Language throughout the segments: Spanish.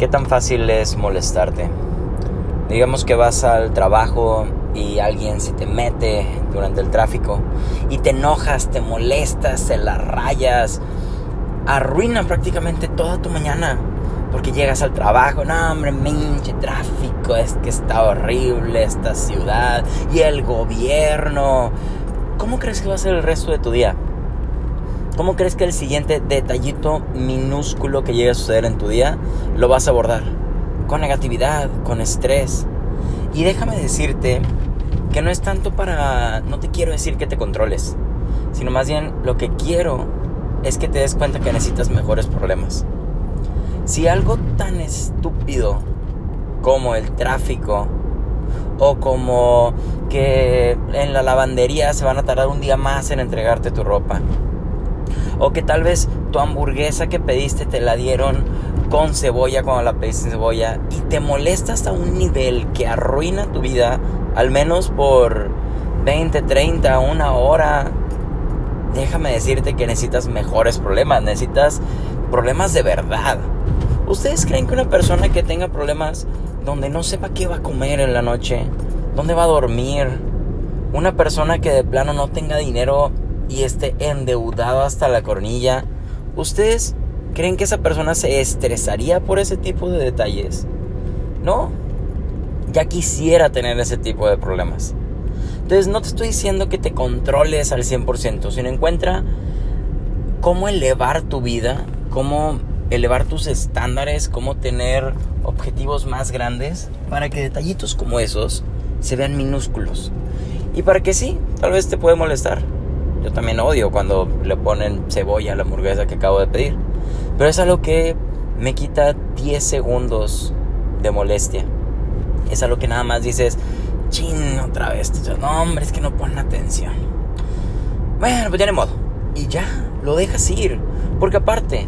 ¿Qué tan fácil es molestarte? Digamos que vas al trabajo y alguien se te mete durante el tráfico y te enojas, te molestas, se la rayas, arruina prácticamente toda tu mañana. Porque llegas al trabajo, no hombre, minche tráfico, es que está horrible esta ciudad y el gobierno. ¿Cómo crees que va a ser el resto de tu día? ¿Cómo crees que el siguiente detallito minúsculo que llegue a suceder en tu día lo vas a abordar? Con negatividad, con estrés. Y déjame decirte que no es tanto para... No te quiero decir que te controles, sino más bien lo que quiero es que te des cuenta que necesitas mejores problemas. Si algo tan estúpido como el tráfico o como que en la lavandería se van a tardar un día más en entregarte tu ropa o que tal vez tu hamburguesa que pediste te la dieron con cebolla cuando la pediste sin cebolla. Y te molesta hasta un nivel que arruina tu vida. Al menos por 20, 30, una hora. Déjame decirte que necesitas mejores problemas. Necesitas problemas de verdad. ¿Ustedes creen que una persona que tenga problemas donde no sepa qué va a comer en la noche, dónde va a dormir, una persona que de plano no tenga dinero y esté endeudado hasta la cornilla, ¿ustedes creen que esa persona se estresaría por ese tipo de detalles? No, ya quisiera tener ese tipo de problemas. Entonces no te estoy diciendo que te controles al 100%, sino encuentra cómo elevar tu vida, cómo elevar tus estándares, cómo tener objetivos más grandes para que detallitos como esos se vean minúsculos. Y para que sí, tal vez te puede molestar, yo también odio cuando le ponen cebolla a la hamburguesa que acabo de pedir. Pero es algo que me quita 10 segundos de molestia. Es algo que nada más dices, chin, otra vez. No, hombre, es que no ponen atención. Bueno, pues ya de modo. Y ya, lo dejas ir. Porque aparte,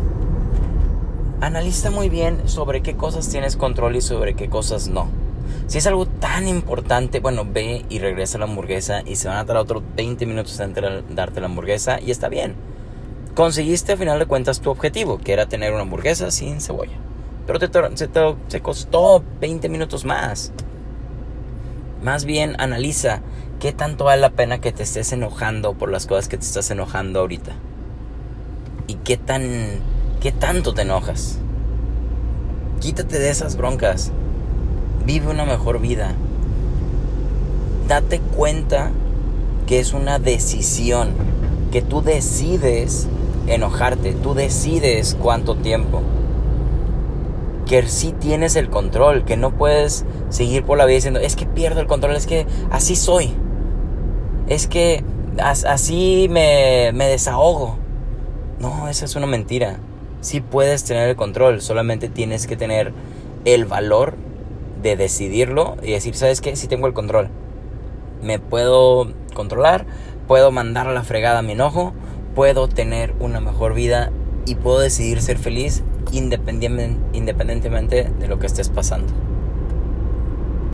analiza muy bien sobre qué cosas tienes control y sobre qué cosas no. Si es algo tan importante, bueno, ve y regresa la hamburguesa y se van a tardar otros 20 minutos en darte la hamburguesa y está bien. Conseguiste a final de cuentas tu objetivo, que era tener una hamburguesa sin cebolla. Pero te, se, te, costó 20 minutos más. Más bien analiza qué tanto vale la pena que te estés enojando por las cosas que te estás enojando ahorita. Y qué tan qué tanto te enojas. Quítate de esas broncas vive una mejor vida. Date cuenta que es una decisión, que tú decides enojarte, tú decides cuánto tiempo. Que sí tienes el control, que no puedes seguir por la vida diciendo, es que pierdo el control, es que así soy. Es que así me, me desahogo. No, esa es una mentira. Sí puedes tener el control, solamente tienes que tener el valor de decidirlo y decir, ¿sabes qué? Si tengo el control. Me puedo controlar, puedo mandar a la fregada mi enojo, puedo tener una mejor vida y puedo decidir ser feliz independientemente de lo que estés pasando.